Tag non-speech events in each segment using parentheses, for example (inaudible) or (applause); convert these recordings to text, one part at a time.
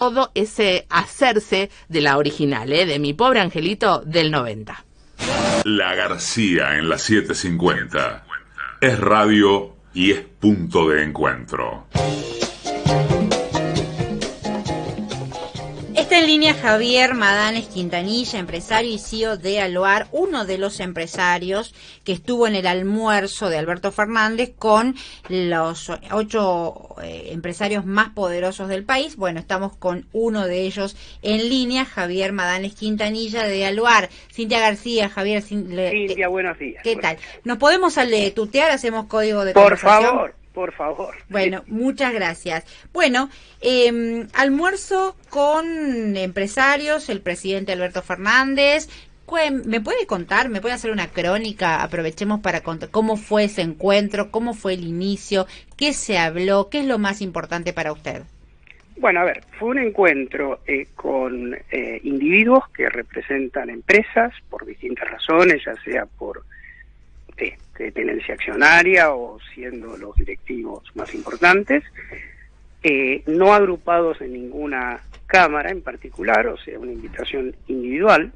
todo ese hacerse de la original, ¿eh? de mi pobre angelito del 90. La García en la 750 es radio y es punto de encuentro. Está en línea Javier Madanes Quintanilla, empresario y CEO de Aloar, uno de los empresarios que estuvo en el almuerzo de Alberto Fernández con los ocho eh, empresarios más poderosos del país. Bueno, estamos con uno de ellos en línea, Javier Madanes Quintanilla de Aluar. Cintia García, Javier. Cintia, buenos días. ¿Qué tal? ¿Nos podemos tutear? Hacemos código de Por favor por favor. Bueno, muchas gracias. Bueno, eh, almuerzo con empresarios, el presidente Alberto Fernández. ¿Me puede contar, me puede hacer una crónica? Aprovechemos para contar cómo fue ese encuentro, cómo fue el inicio, qué se habló, qué es lo más importante para usted. Bueno, a ver, fue un encuentro eh, con eh, individuos que representan empresas por distintas razones, ya sea por de tenencia accionaria o siendo los directivos más importantes, eh, no agrupados en ninguna cámara en particular, o sea, una invitación individual,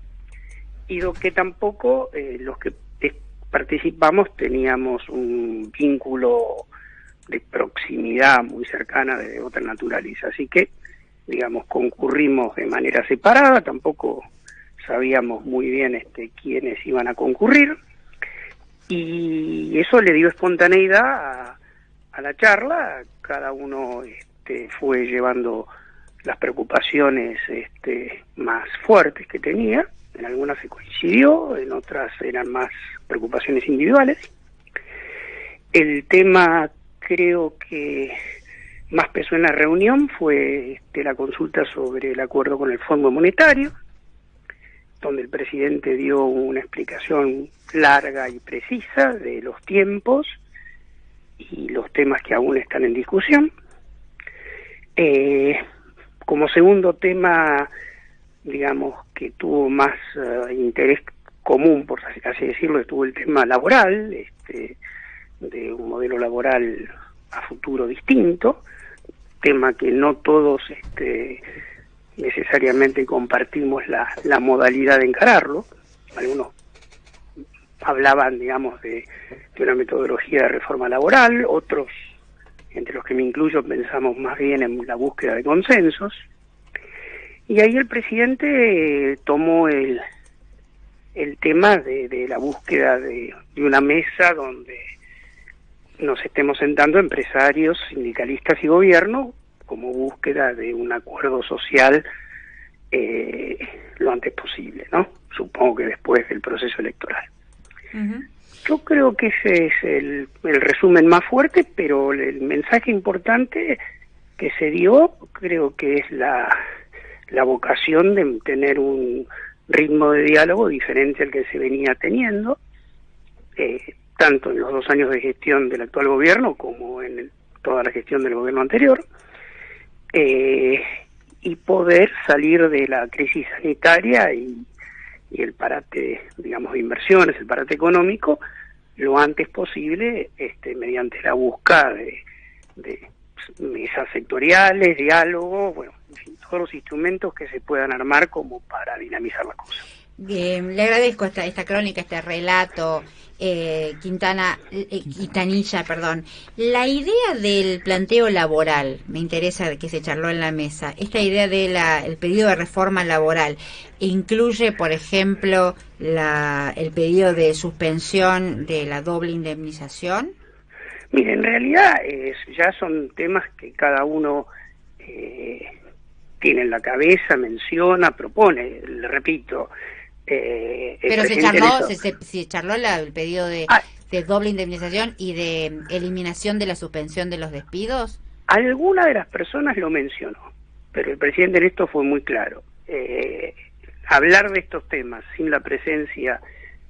y lo que tampoco eh, los que participamos teníamos un vínculo de proximidad muy cercana de otra naturaleza, así que, digamos, concurrimos de manera separada, tampoco sabíamos muy bien este, quiénes iban a concurrir, y eso le dio espontaneidad a, la charla, cada uno este, fue llevando las preocupaciones este, más fuertes que tenía, en algunas se coincidió, en otras eran más preocupaciones individuales. El tema creo que más pesó en la reunión fue este, la consulta sobre el acuerdo con el Fondo Monetario, donde el presidente dio una explicación larga y precisa de los tiempos y los temas que aún están en discusión. Eh, como segundo tema, digamos, que tuvo más eh, interés común, por así decirlo, estuvo el tema laboral, este, de un modelo laboral a futuro distinto, tema que no todos este, necesariamente compartimos la, modalidad de encararlo. Algunos hablaban, digamos, de, una metodología de reforma laboral, otros, entre los que me incluyo, pensamos más bien en la búsqueda de consensos. Y ahí el presidente tomó el, el tema de, de la búsqueda de, de, una mesa donde nos estemos sentando empresarios, sindicalistas y gobierno como búsqueda de un acuerdo social eh, lo antes posible, ¿no? Supongo que después del proceso electoral. Yo creo que ese es el, el, resumen más fuerte, pero el mensaje importante que se dio creo que es la, la vocación de tener un ritmo de diálogo diferente al que se venía teniendo, eh, tanto en los dos años de gestión del actual gobierno como en toda la gestión del gobierno anterior, eh, y poder salir de la crisis sanitaria y, el parate, digamos, de inversiones, el parate económico, lo antes posible, este, mediante la búsqueda de, de mesas sectoriales, diálogo, bueno, en fin, todos los instrumentos que se puedan armar como para dinamizar la cosa. Bien, le agradezco esta, esta crónica, este relato, eh, Quintana, eh, Quintanilla, perdón. La idea del planteo laboral, me interesa que se charló en la mesa, esta idea del pedido de reforma laboral, incluye, por ejemplo, la, el pedido de suspensión de la doble indemnización. Mire, en realidad ya son temas que cada uno eh, tiene en la cabeza, menciona, propone. Le repito, eh, Pero se charló, se, charló el pedido ah. de, doble indemnización y de eliminación de la suspensión de los despidos. Alguna de las personas lo mencionó, pero el presidente en esto fue muy claro. Eh, hablar de estos temas sin la presencia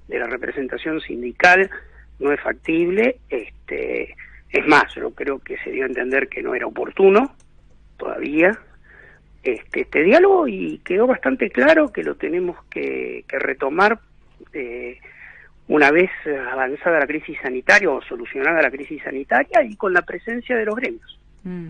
de la representación sindical no es factible. Este, es más, yo creo que se dio a entender que no era oportuno todavía, este, este, diálogo y quedó bastante claro que lo tenemos que, retomar eh, una vez avanzada la crisis sanitaria o solucionada la crisis sanitaria y con la presencia de los gremios. Mm.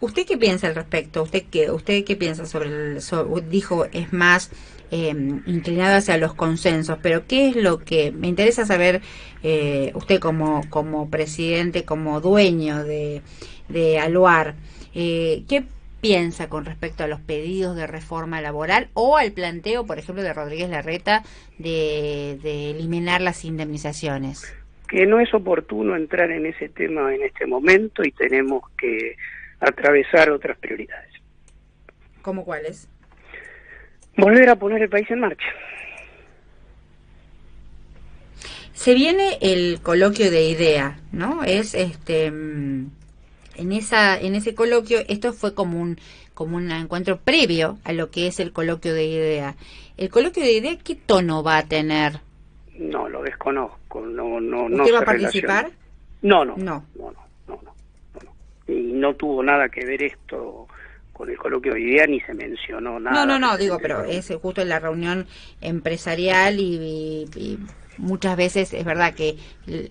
¿Usted qué piensa al respecto? ¿Usted qué, usted qué piensa sobre el... dijo, es más eh, inclinado hacia los consensos, pero ¿qué es lo que... Me interesa saber, eh, usted como, como presidente, como dueño de, de Aluar, eh, ¿qué piensa con respecto a los pedidos de reforma laboral o al planteo, por ejemplo, de Rodríguez Larreta de, de eliminar las indemnizaciones? que no es oportuno entrar en ese tema en este momento y tenemos que atravesar otras prioridades. ¿Cómo cuáles? Volver a poner el país en marcha. Se viene el coloquio de idea, ¿no? Es este mm, en esa en ese coloquio esto fue como un como un encuentro previo a lo que es el coloquio de idea. El coloquio de idea qué tono va a tener? No, lo desconozco. No, no, ¿Usted va a participar? No, no, no, no, no, no, Y no tuvo nada que ver esto con el coloquio de idea ni se mencionó nada. No, no, no, digo, pero es justo en la reunión empresarial y, muchas veces es verdad que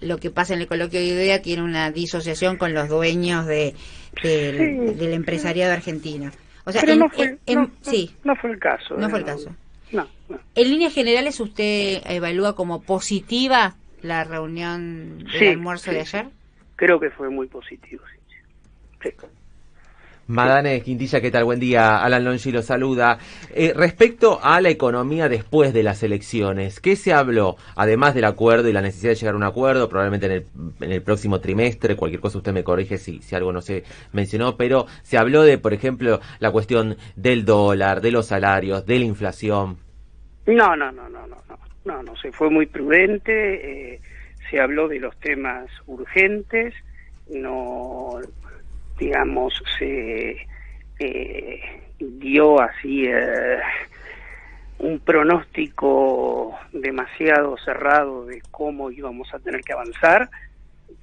lo que pasa en el coloquio de idea tiene una disociación con los dueños de, del, empresariado argentino. O sea, no, fue, sí. no fue el caso. No fue el caso. En líneas generales, ¿usted evalúa como positiva la reunión del almuerzo de ayer? Creo que fue muy positivo, sí. Madane Quintilla, ¿qué tal? Buen día. Alan Longi lo saluda. Eh, respecto a la economía después de las elecciones, ¿qué se habló? Además del acuerdo y la necesidad de llegar a un acuerdo, probablemente en el, próximo trimestre, cualquier cosa usted me corrige si, si algo no se mencionó, pero se habló de, por ejemplo, la cuestión del dólar, de los salarios, de la inflación. No, no, no, no, no, no, no, no, se fue muy prudente, eh, se habló de los temas urgentes, no, digamos, se eh, dio así eh, un pronóstico demasiado cerrado de cómo íbamos a tener que avanzar.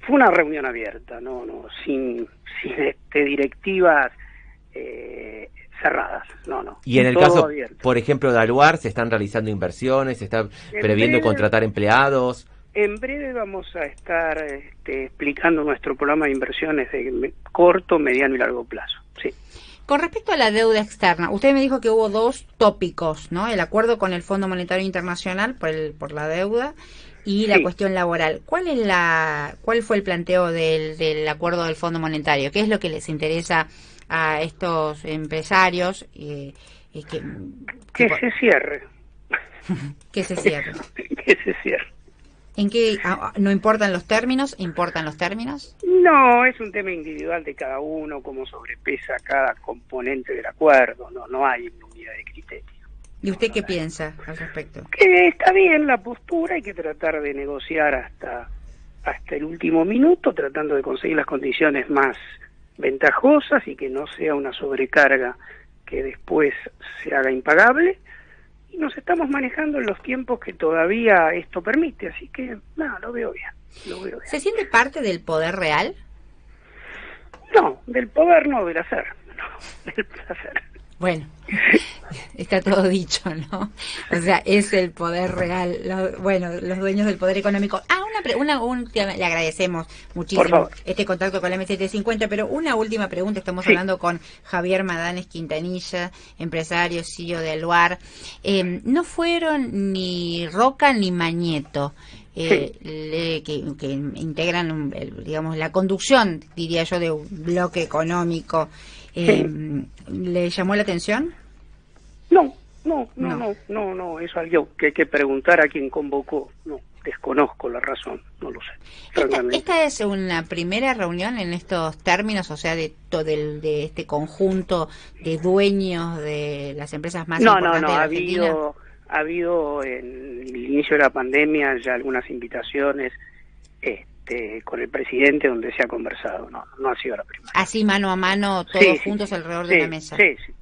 Fue una reunión abierta, no, no, sin, sin este, directivas eh, cerradas, no, no. Y en el caso, por ejemplo, de Aluar, ¿se están realizando inversiones? ¿Se está previendo contratar empleados? En breve vamos a estar este, explicando nuestro programa de inversiones de corto, mediano y largo plazo, sí. Con respecto a la deuda externa, usted me dijo que hubo dos tópicos, ¿no? El acuerdo con el Fondo Monetario Internacional por, el, por la deuda y la cuestión laboral. ¿Cuál es la, cuál fue el planteo del, del acuerdo del Fondo Monetario? ¿Qué es lo que les interesa a estos empresarios y que, (laughs) que, se cierre. (laughs) que se cierre. que se cierre. ¿En qué no importan los términos? ¿Importan los términos? No, es un tema individual de cada uno, cómo sobrepesa cada componente del acuerdo, no, no hay unidad de criterio. ¿Y usted qué piensa al respecto? Que está bien la postura, hay que tratar de negociar hasta, hasta el último minuto, tratando de conseguir las condiciones más ventajosas y que no sea una sobrecarga que después se haga impagable. Nos estamos manejando en los tiempos que todavía esto permite, así que nada, lo veo bien. Lo veo bien. ¿Se siente parte del poder real? No, del poder no, del hacer. (laughs) No, del placer. Bueno, está todo dicho, ¿no? O sea, es el poder real, bueno, los dueños del poder económico. Ah, una, una le agradecemos muchísimo este contacto con la M750, pero una última pregunta, estamos hablando con Javier Madanes Quintanilla, empresario, CEO de Aluar. Em, no fueron ni Roca ni Mañeto. Eh, que, que, integran, digamos, la conducción, diría yo, de un bloque económico eh, ¿Le llamó la atención? No, no, no, no, no, no, es algo que hay que preguntar a quien convocó. No, desconozco la razón, no lo sé. Esta, es una primera reunión en estos términos, o sea, de todo de este conjunto de dueños de las empresas más no, importantes no, no, ha habido, ha habido en el inicio de la pandemia ya algunas invitaciones. Este, con el presidente donde se ha conversado. No, no ha sido la primera. Así mano a mano, todos juntos alrededor de la mesa. Sí, sí.